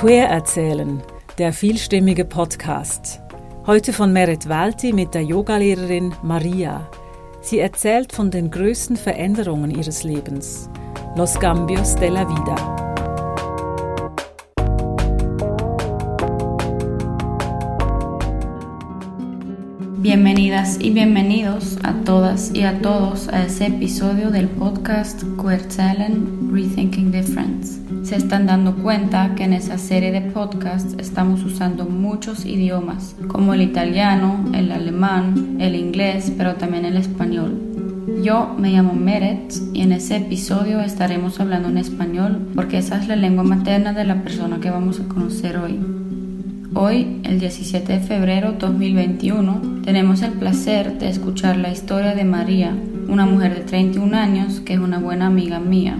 Queer erzählen, der vielstimmige Podcast. Heute von Meret Walti mit der Yogalehrerin Maria. Sie erzählt von den größten Veränderungen ihres Lebens. Los cambios de la vida. Bienvenidas y bienvenidos a todas y a todos a ese episodio del podcast Queer Talent Rethinking Difference. Se están dando cuenta que en esa serie de podcasts estamos usando muchos idiomas, como el italiano, el alemán, el inglés, pero también el español. Yo me llamo Meret y en ese episodio estaremos hablando en español porque esa es la lengua materna de la persona que vamos a conocer hoy. Hoy, el 17 de febrero 2021, tenemos el placer de escuchar la historia de María, una mujer de 31 años que es una buena amiga mía.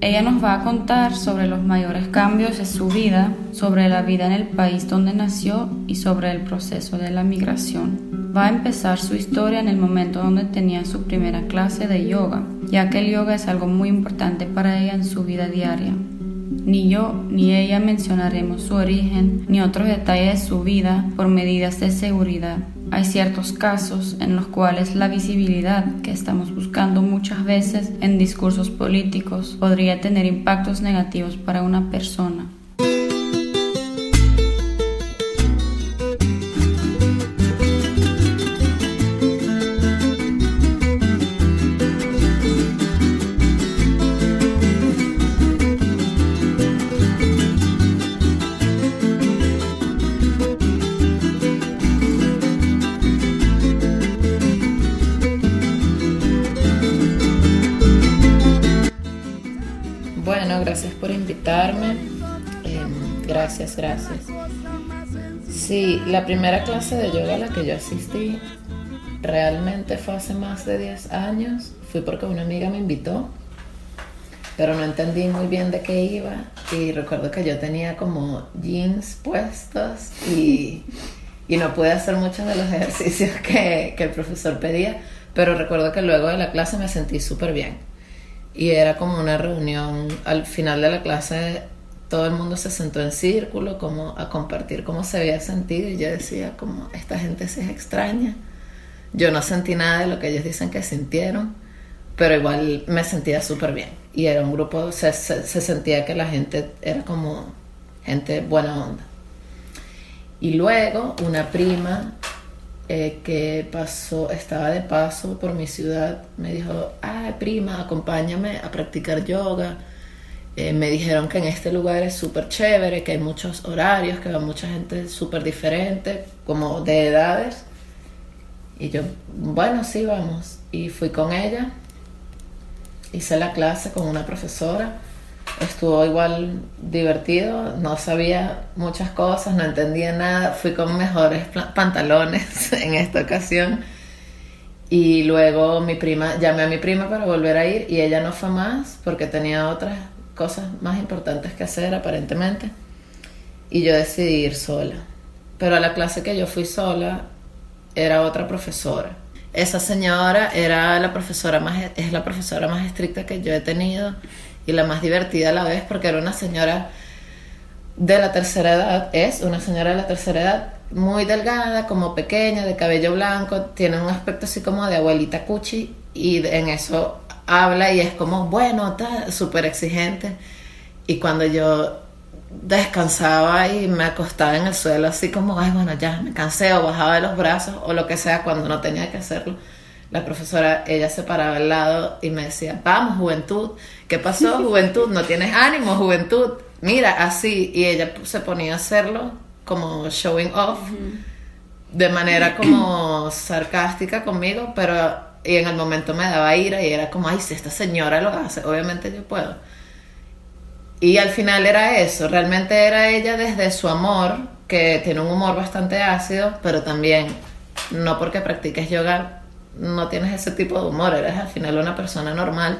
Ella nos va a contar sobre los mayores cambios de su vida, sobre la vida en el país donde nació y sobre el proceso de la migración. Va a empezar su historia en el momento donde tenía su primera clase de yoga, ya que el yoga es algo muy importante para ella en su vida diaria. Ni yo ni ella mencionaremos su origen ni otros detalles de su vida por medidas de seguridad. Hay ciertos casos en los cuales la visibilidad que estamos buscando muchas veces en discursos políticos podría tener impactos negativos para una persona. La primera clase de yoga a la que yo asistí realmente fue hace más de 10 años. Fui porque una amiga me invitó, pero no entendí muy bien de qué iba. Y recuerdo que yo tenía como jeans puestos y, no pude hacer muchos de los ejercicios que, que el profesor pedía. Pero recuerdo que luego de la clase me sentí súper bien y era como una reunión. Al final de la clase todo el mundo se sentó en círculo como a compartir cómo se había sentido y yo decía como esta gente es extraña. Yo no sentí nada de lo que ellos dicen que sintieron, pero igual me sentía súper bien. Y era un grupo, se, se sentía que la gente era como gente buena onda. Y luego una prima eh, que pasó, estaba de paso por mi ciudad, me dijo, ay prima, acompáñame a practicar yoga. Eh, me dijeron que en este lugar es súper chévere, que hay muchos horarios, que va mucha gente súper diferente, como de edades. Y yo, bueno, sí, vamos. Y fui con ella, hice la clase con una profesora. Estuvo igual divertido, no sabía muchas cosas, no entendía nada, fui con mejores pantalones en esta ocasión. Y luego mi prima, llamé a mi prima para volver a ir y ella no fue más porque tenía otras cosas más importantes que hacer aparentemente y yo decidí ir sola. Pero a la clase que yo fui sola era otra profesora. Esa señora era la profesora más es la profesora más estricta que yo he tenido y la más divertida a la vez porque era una señora de la tercera edad, es una señora de la tercera edad, muy delgada, como pequeña, de cabello blanco, tiene un aspecto así como de abuelita cuchi y en eso habla y es como, bueno, súper exigente. Y cuando yo descansaba y me acostaba en el suelo así como, ay, bueno, ya me cansé o bajaba de los brazos o lo que sea cuando no tenía que hacerlo, la profesora, ella se paraba al lado y me decía, vamos, juventud, ¿qué pasó, juventud? ¿No tienes ánimo, juventud? Mira, así. Y ella se ponía a hacerlo como showing off, de manera como sarcástica conmigo, pero y en el momento me daba ira y era como, ay, si esta señora lo hace, obviamente yo puedo. Y al final era eso, realmente era ella desde su amor, que tiene un humor bastante ácido, pero también no porque practiques yoga no tienes ese tipo de humor, eres al final una persona normal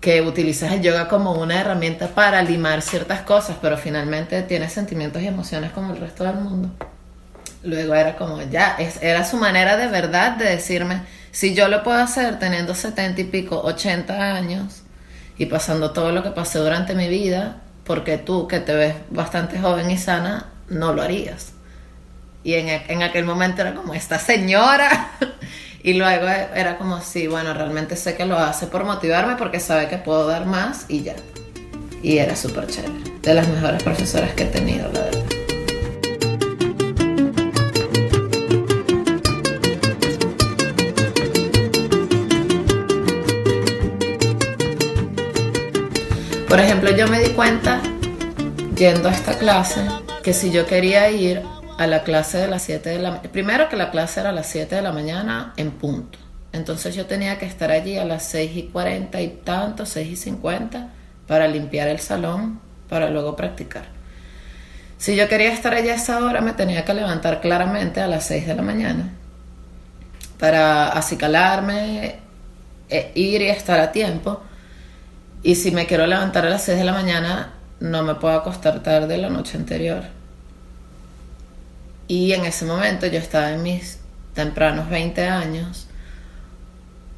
que utilizas el yoga como una herramienta para limar ciertas cosas, pero finalmente tienes sentimientos y emociones como el resto del mundo. Luego era como, ya, era su manera de verdad de decirme, si yo lo puedo hacer teniendo setenta y pico, ochenta años y pasando todo lo que pasé durante mi vida, porque tú, que te ves bastante joven y sana, no lo harías. Y en, en aquel momento era como, esta señora. y luego era como, sí, bueno, realmente sé que lo hace por motivarme porque sabe que puedo dar más y ya. Y era súper chévere. De las mejores profesoras que he tenido, la verdad. Por ejemplo, yo me di cuenta, yendo a esta clase, que si yo quería ir a la clase de las 7 de la primero que la clase era a las 7 de la mañana en punto. Entonces yo tenía que estar allí a las 6 y 40 y tanto, 6 y 50, para limpiar el salón, para luego practicar. Si yo quería estar allí a esa hora, me tenía que levantar claramente a las 6 de la mañana para acicalarme, e ir y estar a tiempo y si me quiero levantar a las 6 de la mañana, no me puedo acostar tarde la noche anterior. Y en ese momento yo estaba en mis tempranos 20 años.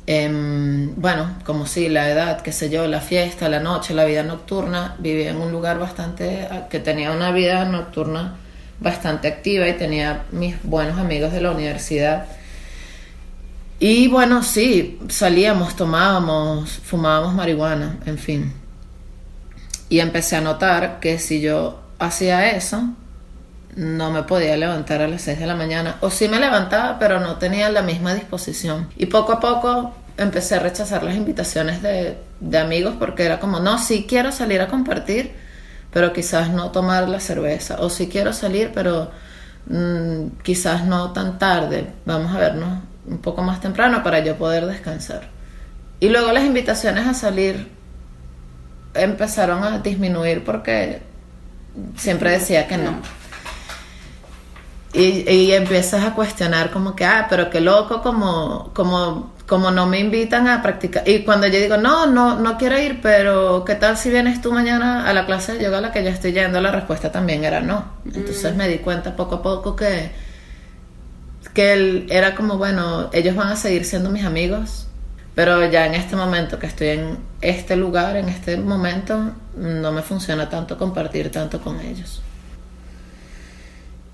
bueno, como si la edad, qué sé yo, la fiesta, la noche, la vida nocturna, vivía en un lugar bastante, que tenía una vida nocturna bastante activa y tenía mis buenos amigos de la universidad y bueno, sí, salíamos, tomábamos, fumábamos marihuana, en fin. Y empecé a notar que si yo hacía eso, no me podía levantar a las 6 de la mañana. O sí me levantaba, pero no tenía la misma disposición. Y poco a poco empecé a rechazar las invitaciones de, de amigos porque era como, no, sí quiero salir a compartir, pero quizás no tomar la cerveza. O sí quiero salir, pero mm, quizás no tan tarde. Vamos a vernos un poco más temprano para yo poder descansar. Y luego las invitaciones a salir empezaron a disminuir porque siempre decía que no. Y, y empiezas a cuestionar como que, ah, pero qué loco como, como, como no me invitan a practicar. Y cuando yo digo, no, no, no quiero ir, pero ¿qué tal si vienes tú mañana a la clase de yoga a la que yo estoy yendo? La respuesta también era no. Entonces me di cuenta poco a poco que que él era como, bueno, ellos van a seguir siendo mis amigos, pero ya en este momento que estoy en este lugar, en este momento, no me funciona tanto compartir tanto con ellos.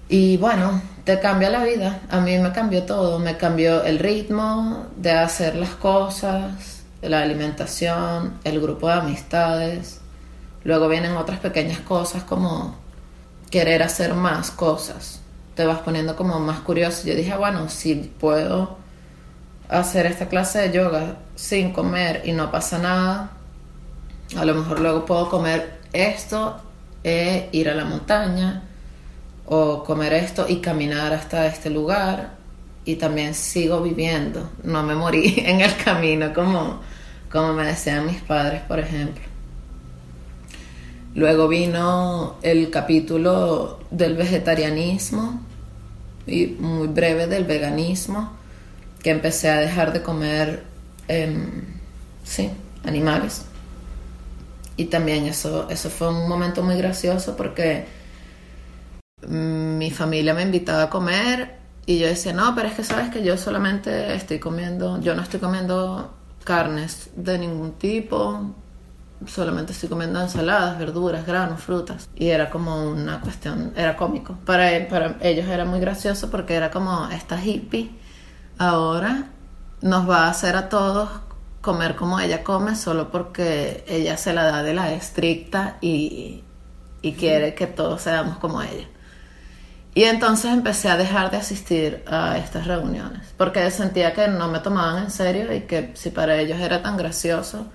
Y bueno, te cambia la vida. A mí me cambió todo. Me cambió el ritmo de hacer las cosas, la alimentación, el grupo de amistades. Luego vienen otras pequeñas cosas como querer hacer más cosas te vas poniendo como más curioso. Yo dije, bueno, si puedo hacer esta clase de yoga sin comer y no pasa nada, a lo mejor luego puedo comer esto e ir a la montaña o comer esto y caminar hasta este lugar y también sigo viviendo, no me morí en el camino como, como me decían mis padres, por ejemplo. Luego vino el capítulo del vegetarianismo y muy breve del veganismo, que empecé a dejar de comer, em, sí, animales. Y también eso, eso fue un momento muy gracioso porque mi familia me invitaba a comer y yo decía, no, pero es que sabes que yo solamente estoy comiendo, yo no estoy comiendo carnes de ningún tipo, solamente estoy comiendo ensaladas, verduras, granos, frutas. Y era como una cuestión, era cómico. Para, ellos era muy gracioso porque era como esta hippie ahora nos va a hacer a todos comer como ella come solo porque ella se la da de la estricta y quiere que todos seamos como ella. Y entonces empecé a dejar de asistir a estas reuniones porque sentía que no me tomaban en serio y que si para ellos era tan gracioso,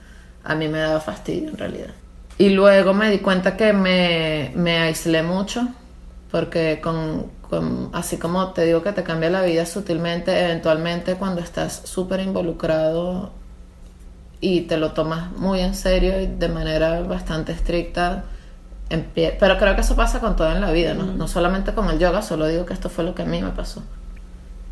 a mí me daba fastidio en realidad. Y luego me di cuenta que me, me aislé mucho, porque con, así como te digo que te cambia la vida sutilmente, eventualmente cuando estás súper involucrado y te lo tomas muy en serio y de manera bastante estricta, pero creo que eso pasa con todo en la vida, ¿no? No solamente con el yoga, solo digo que esto fue lo que a mí me pasó.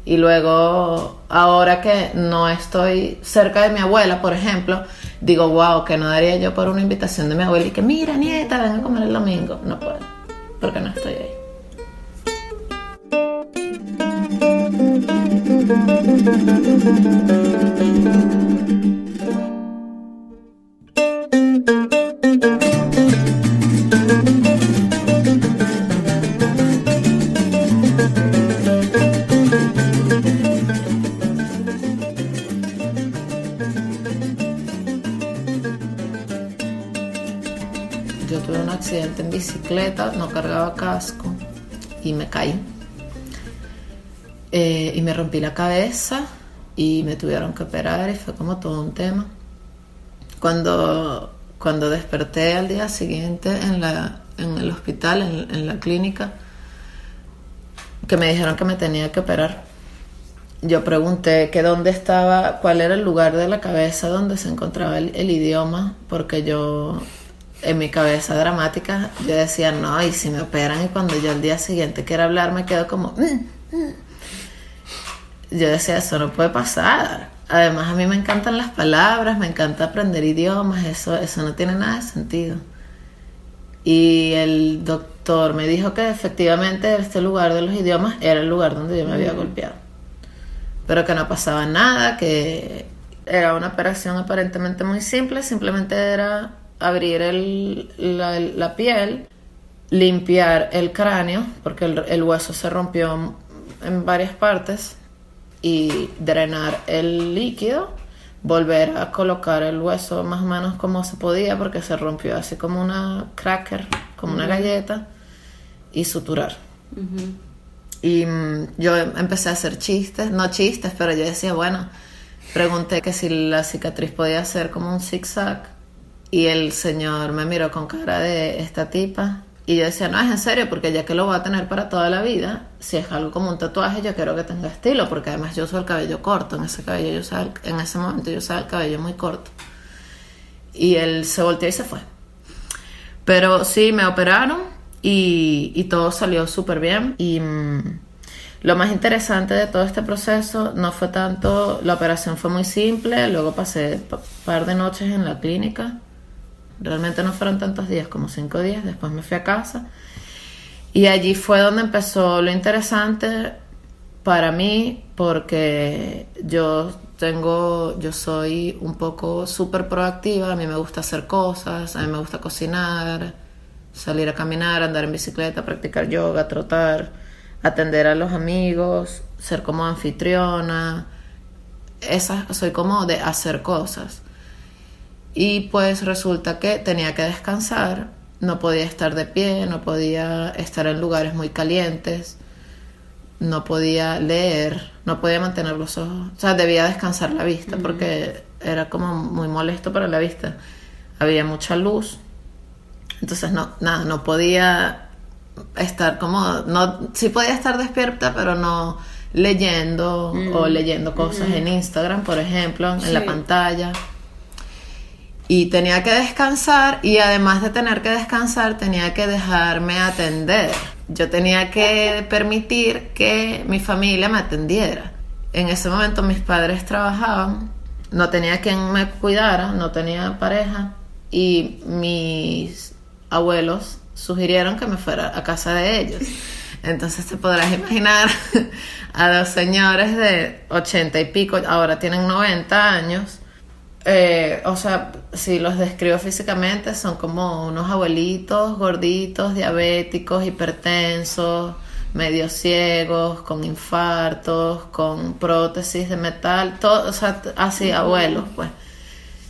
Y luego, ahora que no estoy cerca de mi abuela, por ejemplo, digo, wow, que no daría yo por una invitación de mi abuela y que, mira, nieta, ven a comer el domingo. No puedo, porque no estoy ahí. Me rompí la cabeza y me tuvieron que operar y fue como todo un tema. Cuando, cuando desperté al día siguiente en, la, en el hospital, en, en la clínica, que me dijeron que me tenía que operar, yo pregunté que dónde estaba, cuál era el lugar de la cabeza donde se encontraba el, el, idioma, porque yo en mi cabeza dramática yo decía, no, y si me operan y cuando yo al día siguiente quiero hablar me quedo como... Mm, mm". Yo decía, eso no puede pasar. Además a mí me encantan las palabras, me encanta aprender idiomas, eso, eso no tiene nada de sentido. Y el doctor me dijo que efectivamente este lugar de los idiomas era el lugar donde yo me había golpeado. Pero que no pasaba nada, que era una operación aparentemente muy simple, simplemente era abrir el, la, la, piel, limpiar el cráneo, porque el, el, hueso se rompió en varias partes, y drenar el líquido, volver a colocar el hueso más o menos como se podía, porque se rompió así como una cracker, como uh -huh. una galleta, y suturar. Uh -huh. Y mm, yo empecé a hacer chistes, no chistes, pero yo decía, bueno, pregunté que si la cicatriz podía ser como un zigzag y el señor me miró con cara de esta tipa. Y yo decía, no, es en serio, porque ya que lo voy a tener para toda la vida, si es algo como un tatuaje, yo quiero que tenga estilo, porque además yo uso el cabello corto, en ese cabello yo usaba, en ese momento yo usaba el cabello muy corto. Y él se volteó y se fue. Pero sí, me operaron y, todo salió súper bien. Y mmm, lo más interesante de todo este proceso no fue tanto, la operación fue muy simple, luego pasé un par de noches en la clínica Realmente no fueron tantos días, como cinco días. Después me fui a casa. Y allí fue donde empezó lo interesante para mí, porque yo tengo, yo soy un poco súper proactiva. A mí me gusta hacer cosas, a mí me gusta cocinar, salir a caminar, andar en bicicleta, practicar yoga, trotar, atender a los amigos, ser como anfitriona. Esa, soy como de hacer cosas. Y pues resulta que tenía que descansar, no podía estar de pie, no podía estar en lugares muy calientes, no podía leer, no podía mantener los ojos, o sea, debía descansar la vista porque era como muy molesto para la vista. Había mucha luz, entonces no, nada, no podía estar como, no, sí podía estar despierta, pero no leyendo mm. o leyendo cosas mm. en Instagram, por ejemplo, en la pantalla y tenía que descansar y además de tener que descansar tenía que dejarme atender. Yo tenía que permitir que mi familia me atendiera. En ese momento mis padres trabajaban, no tenía quien me cuidara, no tenía pareja y mis abuelos sugirieron que me fuera a casa de ellos. Entonces te podrás imaginar a dos señores de ochenta y pico, ahora tienen 90 años, eh, o sea, si los describo físicamente, son como unos abuelitos gorditos, diabéticos, hipertensos, medio ciegos, con infartos, con prótesis de metal, todo, o sea, así, abuelos, pues,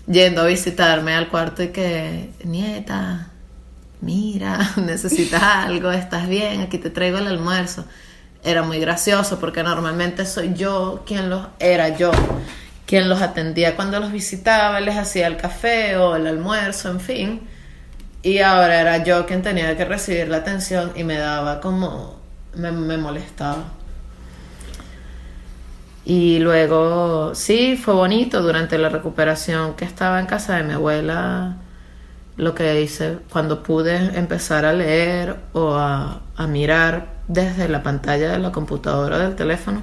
yendo a visitarme al cuarto y que, nieta, mira, necesitas algo, estás bien, aquí te traigo el almuerzo. Era muy gracioso porque normalmente soy yo quien los, era yo quien los atendía cuando los visitaba, les hacía el café o el almuerzo, en fin. Y ahora era yo quien tenía que recibir la atención y me daba como, me, molestaba. Y luego, sí, fue bonito durante la recuperación que estaba en casa de mi abuela. Lo que hice cuando pude empezar a leer o a, mirar desde la pantalla de la computadora del teléfono,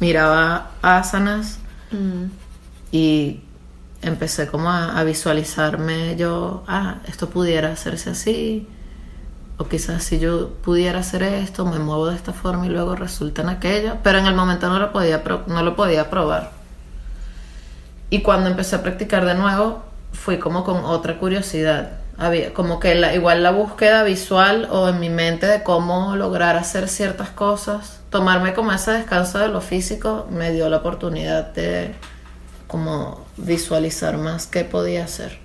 miraba asanas Mm. Y empecé como a, visualizarme yo, ah, esto pudiera hacerse así, o quizás si yo pudiera hacer esto, me muevo de esta forma y luego resulta en aquello, pero en el momento no lo podía, no lo podía probar. Y cuando empecé a practicar de nuevo, fui como con otra curiosidad. Como que la, igual la búsqueda visual o en mi mente de cómo lograr hacer ciertas cosas tomarme como ese descanso de lo físico me dio la oportunidad de como visualizar más qué podía hacer.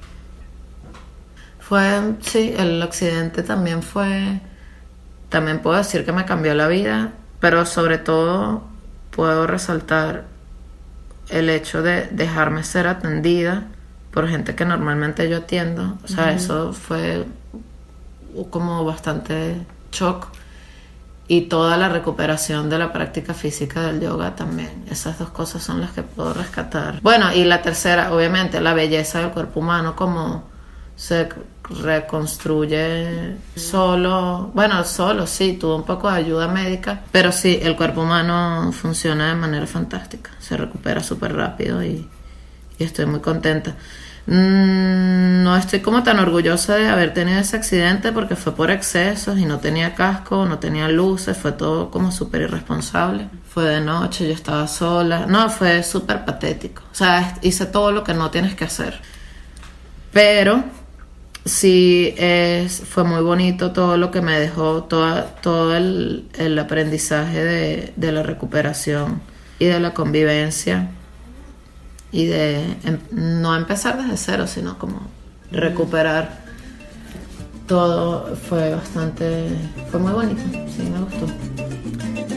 Fue, sí, el accidente también fue, también puedo decir que me cambió la vida, pero sobre todo puedo resaltar el hecho de dejarme ser atendida por gente que normalmente yo atiendo. O sea, eso fue como bastante shock. Y toda la recuperación de la práctica física del yoga también. Esas dos cosas son las que puedo rescatar. Bueno, y la tercera, obviamente, la belleza del cuerpo humano como se reconstruye solo, bueno, solo, sí, tuvo un poco de ayuda médica, pero sí, el cuerpo humano funciona de manera fantástica, se recupera súper rápido y, y estoy muy contenta. Mm, no estoy como tan orgullosa de haber tenido ese accidente porque fue por excesos y no tenía casco, no tenía luces, fue todo como súper irresponsable. Fue de noche, yo estaba sola. No, fue súper patético. O sea, hice todo lo que no tienes que hacer. Pero sí es, fue muy bonito todo lo que me dejó, toda, todo el, el aprendizaje de, de la recuperación y de la convivencia y de em, no empezar desde cero, sino como recuperar todo fue bastante, fue muy bonito, sí, me gustó.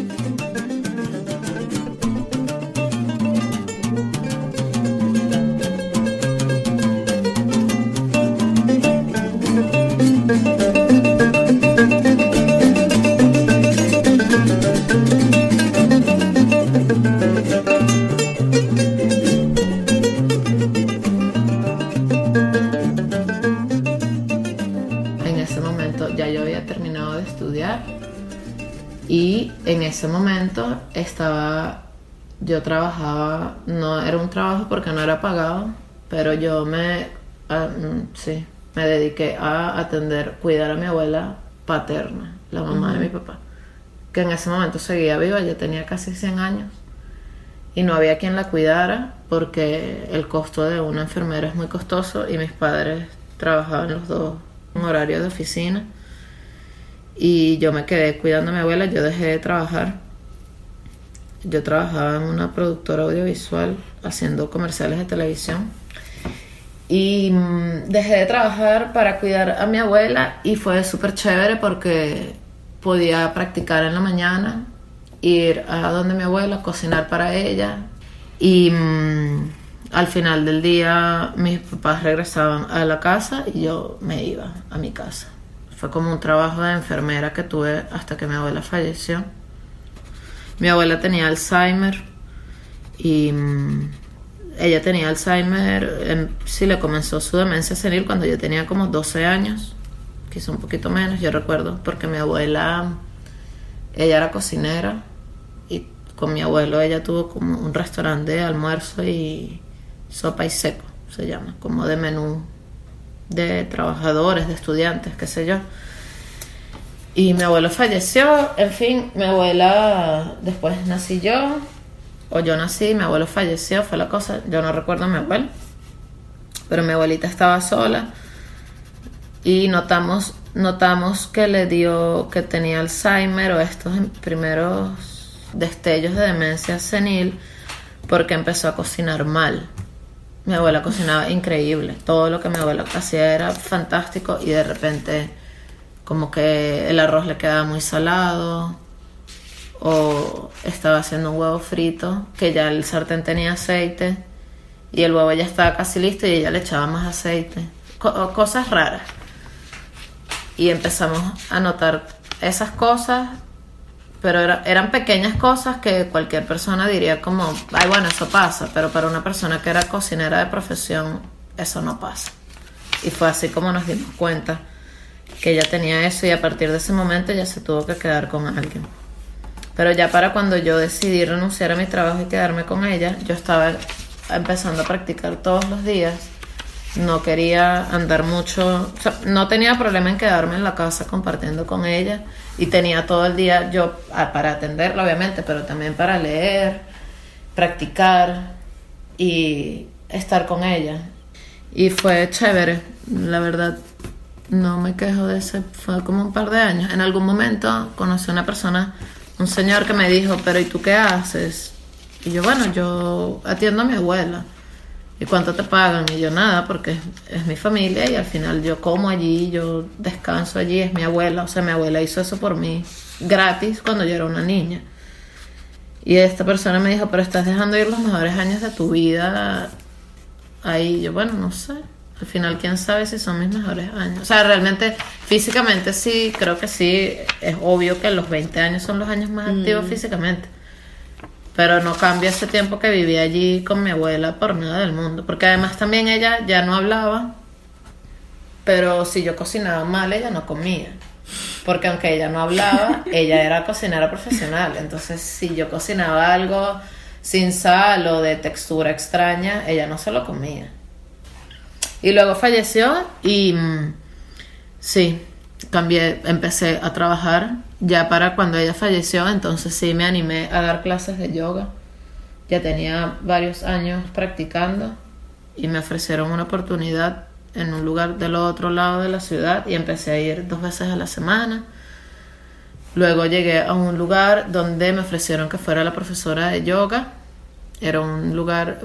Ese momento estaba, yo trabajaba, no era un trabajo porque no era pagado, pero yo me, mm, sí, me dediqué a atender, cuidar a mi abuela paterna, la mamá de mi papá, que en ese momento seguía viva, ya tenía casi 100 años y no había quien la cuidara porque el costo de una enfermera es muy costoso y mis padres trabajaban los dos en horario de oficina y yo me quedé cuidando a mi abuela, yo dejé de trabajar. Yo trabajaba en una productora audiovisual haciendo comerciales de televisión y mm, dejé de trabajar para cuidar a mi abuela y fue súper chévere porque podía practicar en la mañana, ir a donde mi abuela, cocinar para ella y mm, al final del día mis papás regresaban a la casa y yo me iba a mi casa. Fue como un trabajo de enfermera que tuve hasta que mi abuela falleció. Mi abuela tenía Alzheimer y mm, ella tenía Alzheimer, sí le comenzó su demencia senil cuando yo tenía como 12 años, quizá un poquito menos, yo recuerdo, porque mi abuela, ella era cocinera y con mi abuelo ella tuvo como un restaurante de almuerzo y sopa y seco, se llama, como de menú de trabajadores, de estudiantes, qué sé yo. Y mi abuelo falleció, en fin, mi abuela, después nací yo, o yo nací, mi abuelo falleció, fue la cosa, yo no recuerdo a mi abuelo, pero mi abuelita estaba sola y notamos, notamos que le dio, que tenía Alzheimer o estos primeros destellos de demencia senil porque empezó a cocinar mal. Mi abuela cocinaba increíble. Todo lo que mi abuela hacía era fantástico y de repente como que el arroz le quedaba muy salado o estaba haciendo un huevo frito que ya el sartén tenía aceite y el huevo ya estaba casi listo y ella le echaba más aceite. cosas raras. Y empezamos a notar esas cosas pero eran pequeñas cosas que cualquier persona diría como, ay bueno, eso pasa, pero para una persona que era cocinera de profesión, eso no pasa. Y fue así como nos dimos cuenta que ella tenía eso y a partir de ese momento ya se tuvo que quedar con alguien. Pero ya para cuando yo decidí renunciar a mi trabajo y quedarme con ella, yo estaba empezando a practicar todos los días no quería andar mucho, no tenía problema en quedarme en la casa compartiendo con ella y tenía todo el día yo ah, para atenderla obviamente, pero también para leer, practicar y estar con ella. Y fue chévere, la verdad, no me quejo de ese, fue como un par de años. En algún momento conocí a una persona, un señor que me dijo, pero ¿y tú qué haces? Y yo, bueno, yo atiendo a mi abuela. ¿Y cuánto te pagan? Y yo nada, porque es, mi familia y al final yo como allí, yo descanso allí, es mi abuela, o sea, mi abuela hizo eso por mí gratis cuando yo era una niña. Y esta persona me dijo, pero estás dejando ir los mejores años de tu vida ahí. Yo, bueno, no sé. Al final, quién sabe si son mis mejores años. O sea, realmente, físicamente sí, creo que sí. Es obvio que los 20 años son los años más activos mm. físicamente. Pero no cambia ese tiempo que viví allí con mi abuela por nada del mundo. Porque además también ella ya no hablaba. Pero si yo cocinaba mal, ella no comía. Porque aunque ella no hablaba, ella era cocinera profesional. Entonces, si yo cocinaba algo sin sal o de textura extraña, ella no se lo comía. Y luego falleció y mm, sí, cambié, empecé a trabajar ya para cuando ella falleció, entonces sí me animé a dar clases de yoga. Ya tenía varios años practicando y me ofrecieron una oportunidad en un lugar del otro lado de la ciudad y empecé a ir dos veces a la semana. Luego llegué a un lugar donde me ofrecieron que fuera la profesora de yoga. Era un lugar,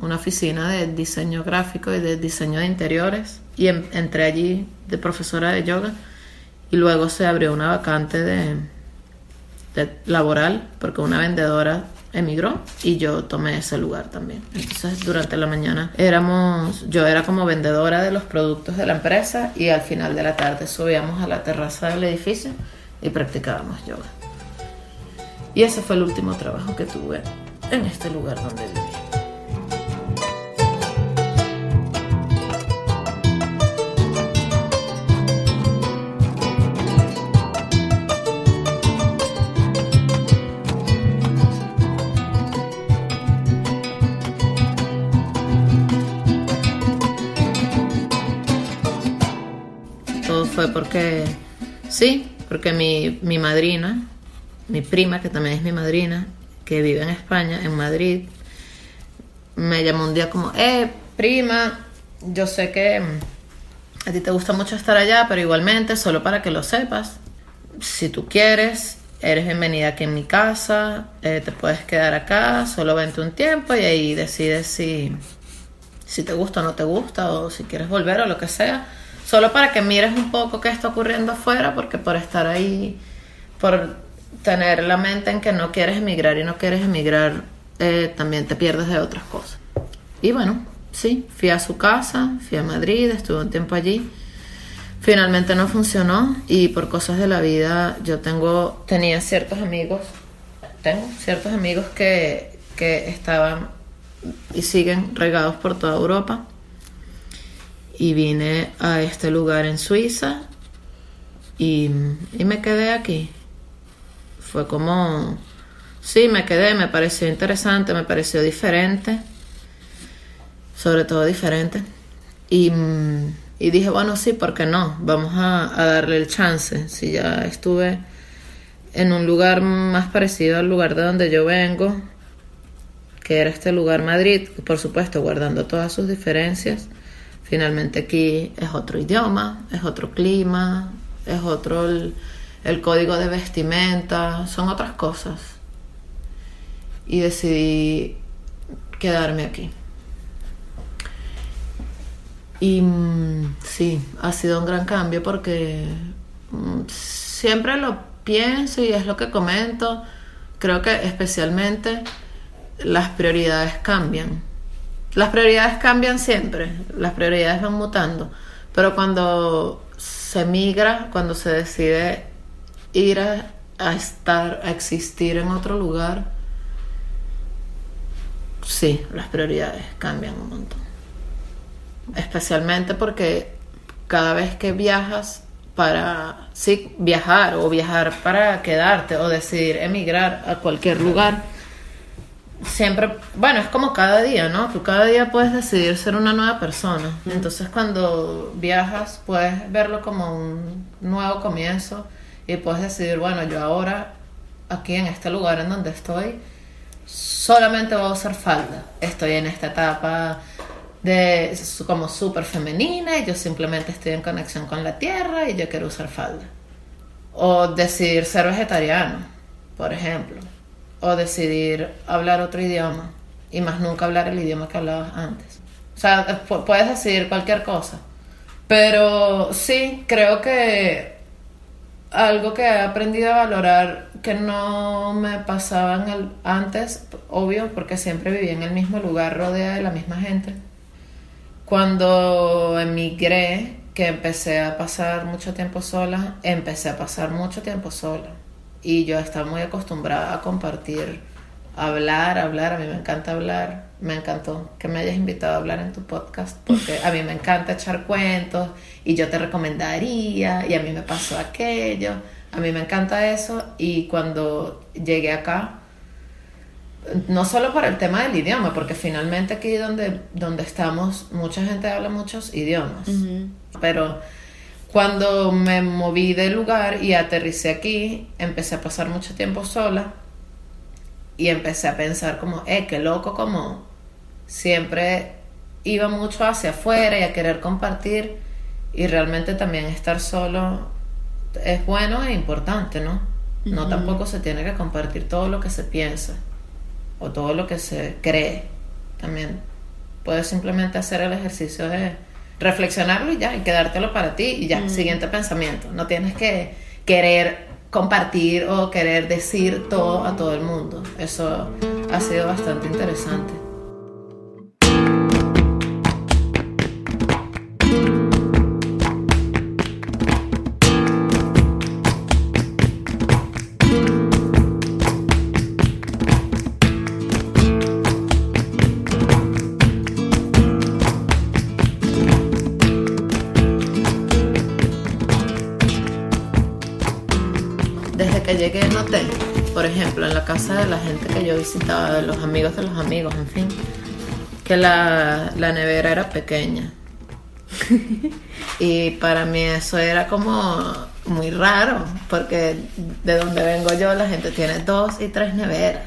una oficina de diseño gráfico y de diseño de interiores. Y entré allí de profesora de yoga. Y luego se abrió una vacante de, de laboral porque una vendedora emigró y yo tomé ese lugar también. Entonces durante la mañana éramos, yo era como vendedora de los productos de la empresa y al final de la tarde subíamos a la terraza del edificio y practicábamos yoga. Y ese fue el último trabajo que tuve en este lugar donde viví. Fue porque, sí, porque mi, mi madrina, mi prima, que también es mi madrina, que vive en España, en Madrid, me llamó un día como, eh, prima, yo sé que mm, a ti te gusta mucho estar allá, pero igualmente, solo para que lo sepas, si tú quieres, eres bienvenida aquí en mi casa, eh, te puedes quedar acá, solo vente un tiempo y ahí decides si, si te gusta o no te gusta, o si quieres volver o lo que sea solo para que mires un poco qué está ocurriendo afuera, porque por estar ahí, por tener la mente en que no quieres emigrar y no quieres emigrar, eh, también te pierdes de otras cosas. Y bueno, sí, fui a su casa, fui a Madrid, estuve un tiempo allí. Finalmente no funcionó y por cosas de la vida yo tengo, tenía ciertos amigos, tengo ciertos amigos que, que estaban y siguen regados por toda Europa y vine a este lugar en Suiza y, me quedé aquí. Fue como, sí, me quedé, me pareció interesante, me pareció diferente, sobre todo diferente. Y, dije, bueno, sí, ¿por qué no? Vamos a darle el chance. Si ya estuve en un lugar más parecido al lugar de donde yo vengo, que era este lugar Madrid, por supuesto, guardando todas sus diferencias Finalmente aquí es otro idioma, es otro clima, es otro el, código de vestimenta, son otras cosas. Y decidí quedarme aquí. Y mm, sí, ha sido un gran cambio porque mm, siempre lo pienso y es lo que comento. Creo que especialmente las prioridades cambian. Las prioridades cambian siempre, las prioridades van mutando, pero cuando se migra, cuando se decide ir a, estar, a existir en otro lugar, sí, las prioridades cambian un montón. Especialmente porque cada vez que viajas para, sí, viajar o viajar para quedarte o decidir emigrar a cualquier lugar, siempre, bueno, es como cada día, ¿no? Tú cada día puedes decidir ser una nueva persona. Entonces cuando viajas puedes verlo como un nuevo comienzo y puedes decidir, bueno, yo ahora aquí en este lugar en donde estoy solamente voy a usar falda. Estoy en esta etapa de como súper femenina y yo simplemente estoy en conexión con la tierra y yo quiero usar falda. O decidir ser vegetariano, por ejemplo o decidir hablar otro idioma y más nunca hablar el idioma que hablabas antes. O sea, puedes decidir cualquier cosa. Pero sí, creo que algo que he aprendido a valorar que no me pasaba en el, antes, obvio, porque siempre vivía en el mismo lugar, rodeada de la misma gente. Cuando emigré, que empecé a pasar mucho tiempo sola, empecé a pasar mucho tiempo sola. Y yo estaba muy acostumbrada a compartir, hablar, hablar. A mí me encanta hablar. Me encantó que me hayas invitado a hablar en tu podcast, porque a mí me encanta echar cuentos y yo te recomendaría, y a mí me pasó aquello. A mí me encanta eso. Y cuando llegué acá, no solo por el tema del idioma, porque finalmente aquí donde, donde estamos, mucha gente habla muchos idiomas. Pero cuando me moví de lugar y aterricé aquí, empecé a pasar mucho tiempo sola y empecé a pensar como, eh, qué loco como siempre iba mucho hacia afuera y a querer compartir y realmente también estar solo es bueno e importante, ¿no? No tampoco se tiene que compartir todo lo que se piensa o todo lo que se cree. También puedes simplemente hacer el ejercicio de reflexionarlo y ya, y quedártelo para ti y ya, siguiente pensamiento. No tienes que querer compartir o querer decir todo a todo el mundo. Eso ha sido bastante interesante. Llegué noté, por ejemplo, en la casa de la gente que yo visitaba, de los amigos de los amigos, en fin, que la, la nevera era pequeña. y para mí eso era como muy raro, porque de donde vengo yo la gente tiene dos y tres neveras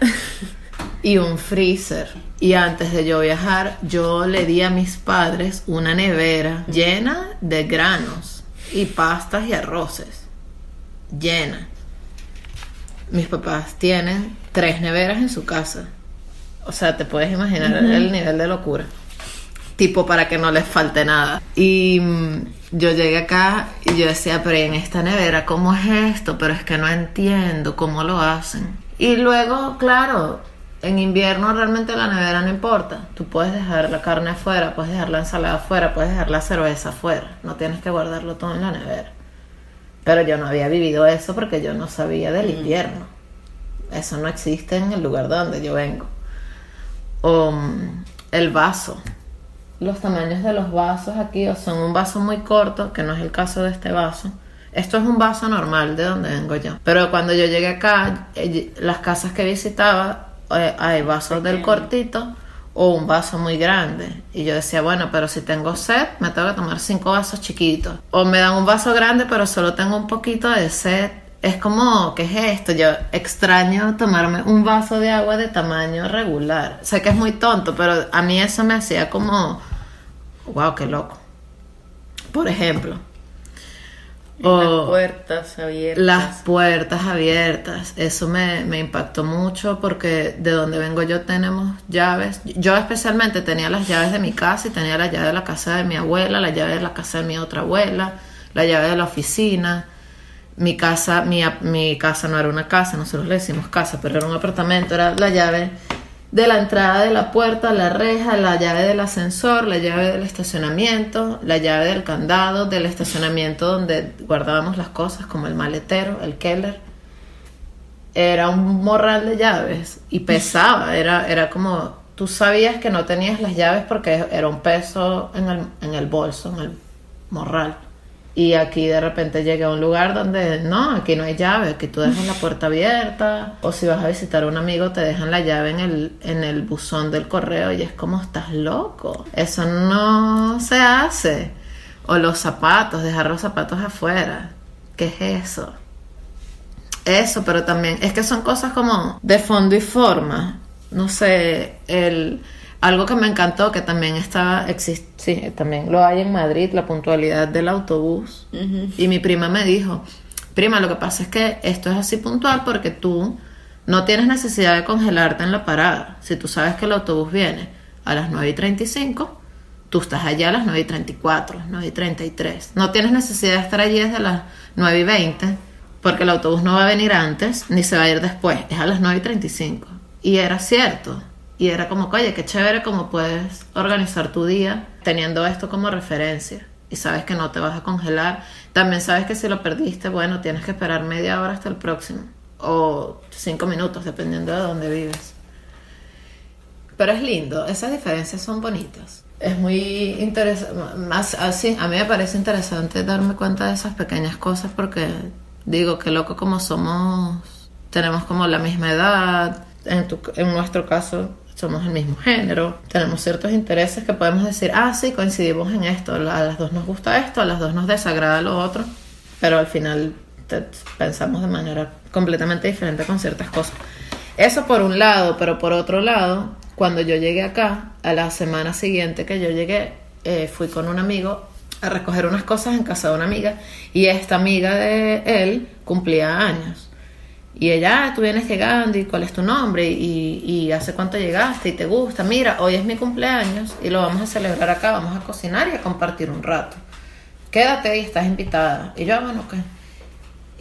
y un freezer. Y antes de yo viajar, yo le di a mis padres una nevera llena de granos y pastas y arroces. Llena mis papás tienen tres neveras en su casa. O sea, te puedes imaginar el nivel de locura. Tipo para que no les falte nada. Y mm, yo llegué acá y yo decía, pero en esta nevera, ¿cómo es esto? Pero es que no entiendo cómo lo hacen. Y luego, claro, en invierno realmente la nevera no importa. Tú puedes dejar la carne afuera, puedes dejar la ensalada afuera, puedes dejar la cerveza afuera. No tienes que guardarlo todo en la nevera. Pero yo no había vivido eso porque yo no sabía del invierno. Eso no existe en el lugar donde yo vengo. O mm, el vaso. Los tamaños de los vasos aquí o son un vaso muy corto, que no es el caso de este vaso. Esto es un vaso normal de donde vengo yo. Pero cuando yo llegué acá, eh, las casas que visitaba, eh, hay vasos del cortito o un vaso muy grande. Y yo decía, bueno, pero si tengo sed, me tengo que tomar cinco vasos chiquitos. O me dan un vaso grande, pero solo tengo un poquito de sed. Es como, ¿qué es esto? Yo extraño tomarme un vaso de agua de tamaño regular. Sé que es muy tonto, pero a mí eso me hacía como, wow, qué loco. Por ejemplo, las puertas abiertas. Las puertas abiertas. Eso me, me, impactó mucho porque de donde vengo yo tenemos llaves. Yo especialmente tenía las llaves de mi casa y tenía la llave de la casa de mi abuela, la llave de la casa de mi otra abuela, la llave de la oficina. Mi casa, mi, mi casa no era una casa, nosotros le decimos casa, pero era un apartamento, era la llave de la entrada de la puerta, la reja, la llave del ascensor, la llave del estacionamiento, la llave del candado, del estacionamiento donde guardábamos las cosas, como el maletero, el keller. Era un morral de llaves y pesaba, era, era como, tú sabías que no tenías las llaves porque era un peso en el, en el bolso, en el morral. Y aquí de repente llegué a un lugar donde no, aquí no hay llave, aquí tú dejas la puerta abierta. O si vas a visitar a un amigo, te dejan la llave en el, en el buzón del correo y es como estás loco. Eso no se hace. O los zapatos, dejar los zapatos afuera. ¿Qué es eso? Eso, pero también es que son cosas como de fondo y forma. No sé, el algo que me encantó, que también estaba, sí, también lo hay en Madrid, la puntualidad del autobús. Y mi prima me dijo, prima, lo que pasa es que esto es así puntual porque tú No tienes necesidad de congelarte en la parada. Si tú sabes que el autobús viene a las 9 y 35, tú estás allá a las 9 y 34, 9 y 33. No tienes necesidad de estar allí desde las 9 y 20, porque el autobús no va a venir antes ni se va a ir después. Es a las 9 y 35. Y era cierto. Y era como, oye, qué chévere como puedes organizar tu día teniendo esto como referencia. Y sabes que no te vas a congelar. También sabes que si lo perdiste, bueno, tienes que esperar media hora hasta el próximo. O cinco minutos, dependiendo de dónde vives. Pero es lindo, esas diferencias son bonitas. Es muy interesante, más así, a mí me parece interesante darme cuenta de esas pequeñas cosas porque digo que loco como somos, tenemos como la misma edad, en, tu, en nuestro caso somos el mismo género, tenemos ciertos intereses que podemos decir, ah, sí, coincidimos en esto, a las dos nos gusta esto, a las dos nos desagrada lo otro, pero al final pensamos de manera completamente diferente con ciertas cosas. Eso por un lado, pero por otro lado, cuando yo llegué acá, a la semana siguiente que yo llegué, eh, fui con un amigo a recoger unas cosas en casa de una amiga y esta amiga de él cumplía años. Y ella, ah, tú vienes llegando y cuál es tu nombre y, y, hace cuánto llegaste y te gusta. Mira, hoy es mi cumpleaños y lo vamos a celebrar acá, vamos a cocinar y a compartir un rato. Quédate y estás invitada. Y yo, ah, bueno, ¿qué?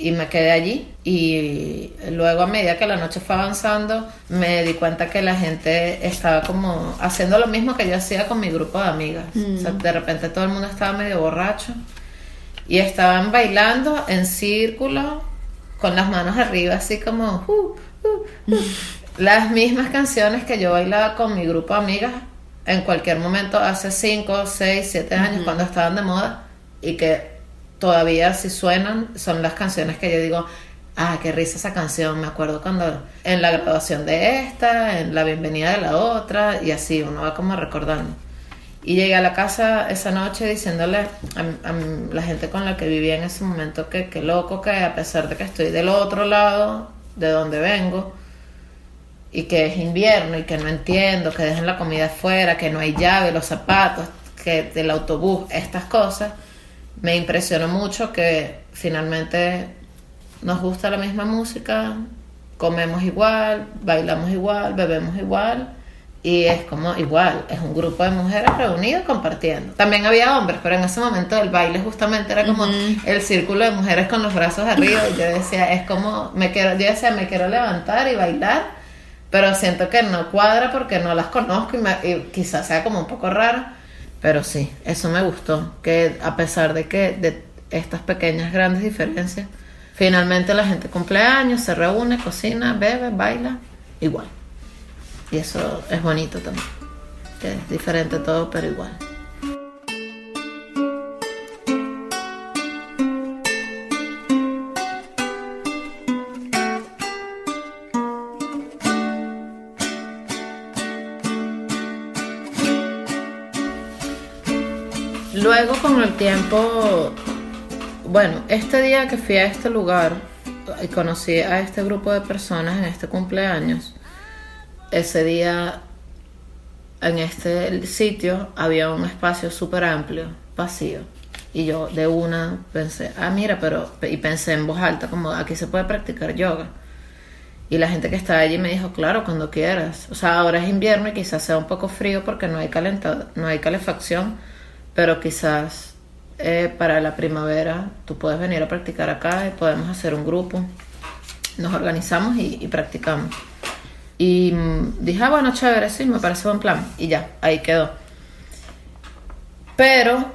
y me quedé allí y luego a medida que la noche fue avanzando me di cuenta que la gente estaba como haciendo lo mismo que yo hacía con mi grupo de amigas. O sea, mm. de repente todo el mundo estaba medio borracho y estaban bailando en círculo con las manos arriba así como uh, uh, uh". las mismas canciones que yo bailaba con mi grupo de amigas en cualquier momento hace 5, 6, 7 años cuando estaban de moda y que todavía si suenan, son las canciones que yo digo, ah, qué risa esa canción, me acuerdo cuando en la graduación de esta, en la bienvenida de la otra, y así uno va como recordando. Y llegué a la casa esa noche diciéndole a, la gente con la que vivía en ese momento que qué loco que a pesar de que estoy del otro lado de donde vengo y que es invierno y que no entiendo, que dejen la comida afuera, que no hay llave, los zapatos, que del autobús, estas cosas, me impresionó mucho que finalmente nos gusta la misma música, comemos igual, bailamos igual, bebemos igual y es como igual, es un grupo de mujeres reunidas compartiendo. También había hombres, pero en ese momento el baile justamente era como el círculo de mujeres con los brazos arriba y yo decía, es como, me quiero, yo decía, me quiero levantar y bailar, pero siento que no cuadra porque no las conozco y, y quizás sea como un poco raro pero sí, eso me gustó, que a pesar de que de estas pequeñas grandes diferencias, finalmente la gente cumple años, se reúne, cocina, bebe, baila, igual. Y eso es bonito también, que es diferente todo, pero igual. Luego con el tiempo, bueno, este día que fui a este lugar y conocí a este grupo de personas en este cumpleaños, ese día en este sitio había un espacio súper amplio, vacío. Y yo de una pensé, ah, mira, pero, y pensé en voz alta, como aquí se puede practicar yoga. Y la gente que estaba allí me dijo, claro, cuando quieras. O sea, ahora es invierno y quizás sea un poco frío porque no hay, calentado, no hay calefacción pero quizás eh, para la primavera tú puedes venir a practicar acá y podemos hacer un grupo. Nos organizamos y, practicamos. Y mm, dije, ah, bueno, chévere, sí, me parece buen plan. Y ya, ahí quedó. Pero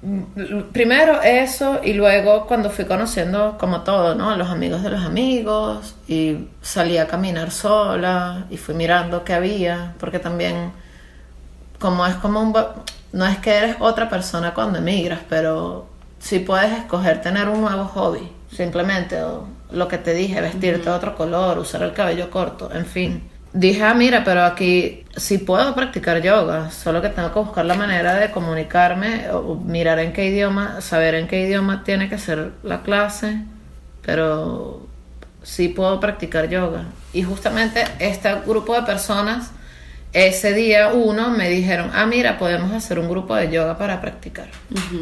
mm, primero eso y luego cuando fui conociendo como todo, ¿no? Los amigos de los amigos y salí a caminar sola y fui mirando qué había, porque también como es como un no es que eres otra persona cuando emigras, pero sí puedes escoger tener un nuevo hobby, simplemente, o lo que te dije, vestirte de otro color, usar el cabello corto, en fin. Dije, ah, mira, pero aquí sí puedo practicar yoga, solo que tengo que buscar la manera de comunicarme, o mirar en qué idioma, saber en qué idioma tiene que ser la clase, pero sí puedo practicar yoga. Y justamente este grupo de personas ese día uno me dijeron, ah, mira, podemos hacer un grupo de yoga para practicar.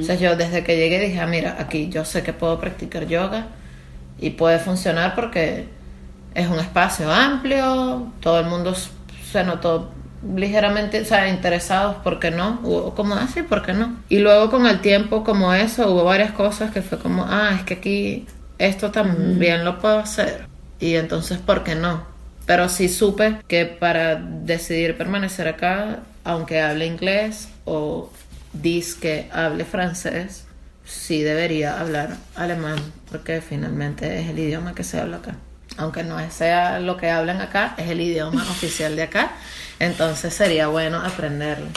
O sea, yo desde que llegué dije, ah, mira, aquí yo sé que puedo practicar yoga y puede funcionar porque Es un espacio amplio, todo el mundo se notó ligeramente, o sea, interesados, ¿por qué no? O como así, ah, ¿por qué no? Y luego con el tiempo, como eso, hubo varias cosas que fue como, ah, es que aquí esto también lo puedo hacer. Y entonces, ¿por qué no? Pero sí supe que para decidir permanecer acá, aunque hable inglés o dis que hable francés, sí debería hablar alemán, porque finalmente es el idioma que se habla acá. Aunque no sea lo que hablan acá, es el idioma oficial de acá, entonces sería bueno aprenderlo.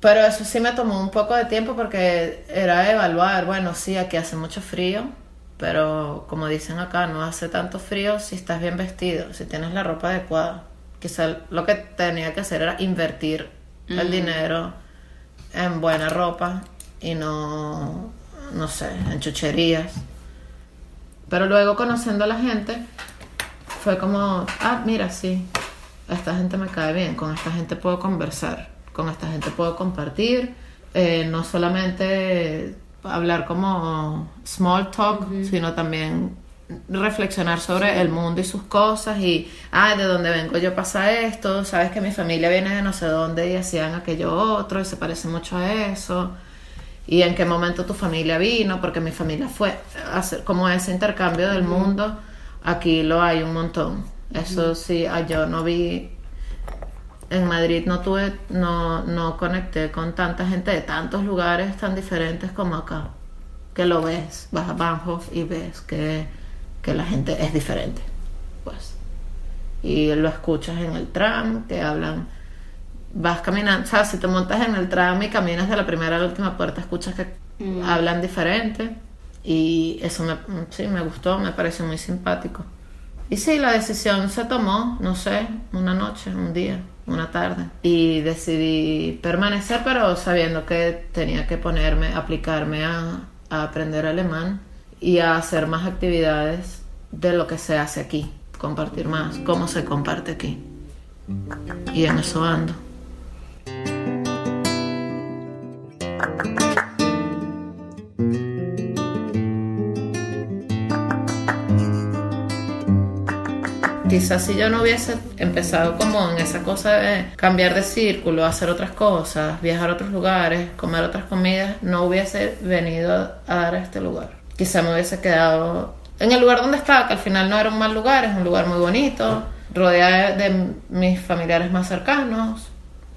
Pero eso sí me tomó un poco de tiempo porque era evaluar, bueno, sí, aquí hace mucho frío, pero como dicen acá, no hace tanto frío si estás bien vestido, si tienes la ropa adecuada. Quizá lo que tenía que hacer era invertir el dinero en buena ropa y no, no sé, en chucherías. Pero luego conociendo a la gente, fue como, ah, mira, sí, esta gente me cae bien, con esta gente puedo conversar, con esta gente puedo compartir, eh, no solamente hablar como small talk, sino también reflexionar sobre el mundo y sus cosas y, ah, de dónde vengo yo pasa esto, sabes que mi familia viene de no sé dónde y hacían aquello otro y se parece mucho a eso y en qué momento tu familia vino, porque mi familia fue hacer como ese intercambio del mundo, aquí lo hay un montón. Eso sí, ah, yo no vi en Madrid no tuve, no, no conecté con tanta gente de tantos lugares tan diferentes como acá. Que lo ves, vas a Bahnhof y ves que, que la gente es diferente. Pues. Y lo escuchas en el tram, que hablan, vas caminando, o sea, si te montas en el tram y caminas de la primera a la última puerta, escuchas que mm. hablan diferente. Y eso me, sí, me gustó, me pareció muy simpático. Y sí, la decisión se tomó, no sé, una noche, un día una tarde y decidí permanecer pero sabiendo que tenía que ponerme, aplicarme a, aprender alemán y a hacer más actividades de lo que se hace aquí, compartir más, cómo se comparte aquí. Y en eso ando. Quizás si yo no hubiese empezado como en esa cosa de cambiar de círculo, hacer otras cosas, viajar a otros lugares, comer otras comidas, no hubiese venido a dar a este lugar. Quizás me hubiese quedado en el lugar donde estaba, que al final no era un mal lugar, es un lugar muy bonito, rodeada de mis familiares más cercanos,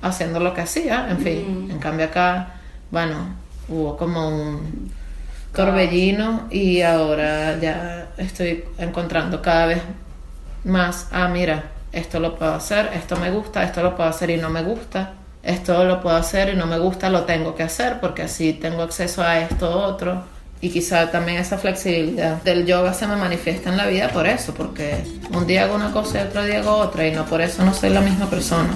haciendo lo que hacía, en fin. En cambio acá, bueno, hubo como un torbellino y ahora ya estoy encontrando cada vez más, ah, mira, esto lo puedo hacer, esto me gusta, esto lo puedo hacer y no me gusta, esto lo puedo hacer y no me gusta, lo tengo que hacer porque así tengo acceso a esto otro. Y quizá también esa flexibilidad del yoga se me manifiesta en la vida por eso, porque un día hago una cosa y otro día hago otra y no por eso no soy la misma persona.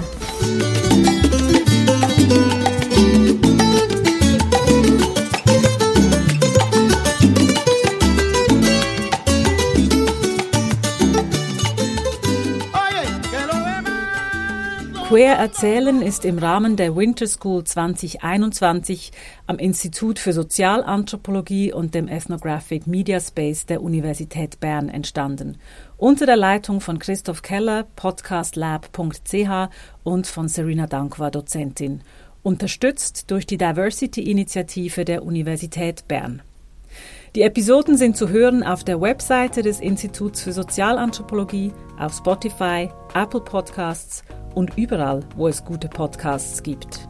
Erzählen ist im Rahmen der Winter School 2021 am Institut für Sozialanthropologie und dem Ethnographic Media Space der Universität Bern entstanden, unter der Leitung von Christoph Keller, podcastlab.ch und von Serena Dankwa, Dozentin, unterstützt durch die Diversity-Initiative der Universität Bern. Die Episoden sind zu hören auf der Webseite des Instituts für Sozialanthropologie, auf Spotify, Apple Podcasts und überall, wo es gute Podcasts gibt.